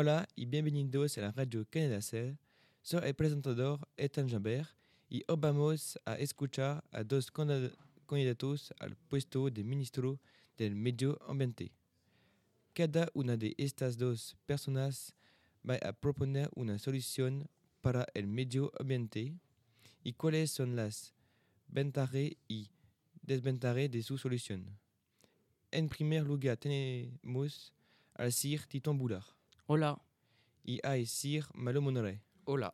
Hola y bienvenidos a la radio Canada Cell. Soy el presentador Ethan Jambert y hoy vamos a escuchar a dos candid- candidatos al puesto de ministro del Medio Ambiente. Cada una de estas dos personas va a proponer una solución para el medio ambiente y cuáles son las ventajas y desventajas de su solución. En primer lugar tenemos al Sir Titon Boulard Hola. y al Sir Malo Monore. Hola.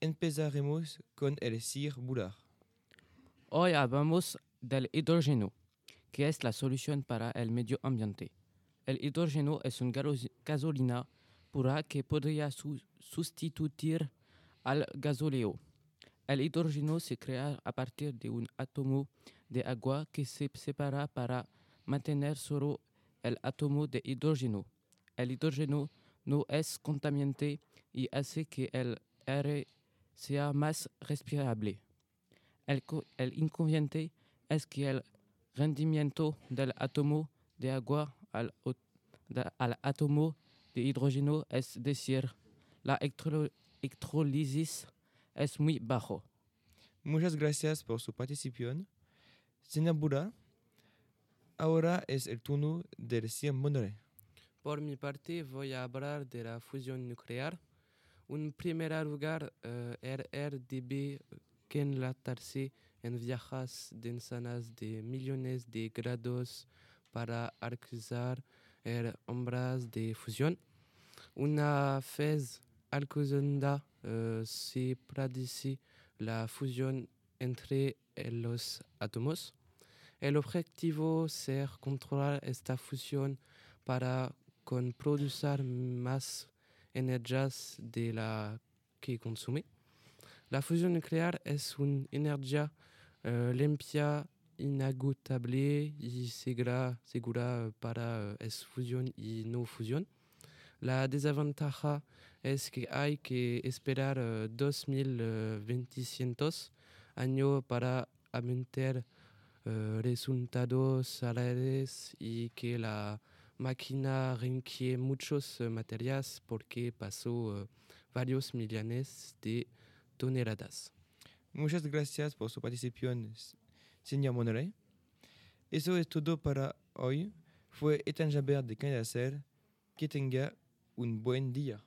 Empezaremos con el Sir Boulard. Hoy hablamos del hidrógeno, que es la solución para el medio ambiente. El hidrógeno es una gasolina pura que podría su- sustituir al gasóleo. El hidrógeno se crea a partir de un átomo de agua que se separa para mantener solo el átomo de hidrógeno. El hidrógeno no es contaminante y hace que el aire sea más respirable. El, el inconveniente es que el rendimiento del átomo de agua al, da- al átomo de hidrógeno, es decir, la electrólisis, es muy bajo. Muchas gracias por su participación. Señor Boulard, ahora es el turno del Sir Monore. Por mi parte, voy a hablar de la fusión nuclear. En primer lugar, eh, el RDB que enlatarse en viajes de millones de grados para alcanzar el umbral de fusión. Una vez alcanzada, eh, se la fusión entre los átomos. El objetivo es controlar esta fusión para con producir más energías de la que consume. La fusión nuclear es una energía eh, limpia, inagotable y segura, segura para eh, fusión y no fusión. La desventaja es que hay que esperar eh, 2200 años para aumentar eh, resultados solares y que la máquina requiere muchos eh, materiales porque pasó eh, varios millones de toneladas. Muchas gracias por su participación, señor Monore. Eso es todo para hoy. Fue Ethan Jambert de Canada Cell. Que tenga un buen día.